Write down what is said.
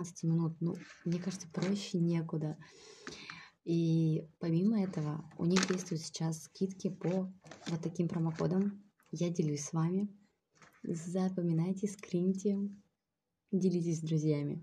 15 минут. Ну, мне кажется, проще некуда. И помимо этого, у них действуют сейчас скидки по вот таким промокодам. Я делюсь с вами. Запоминайте, скриньте, делитесь с друзьями.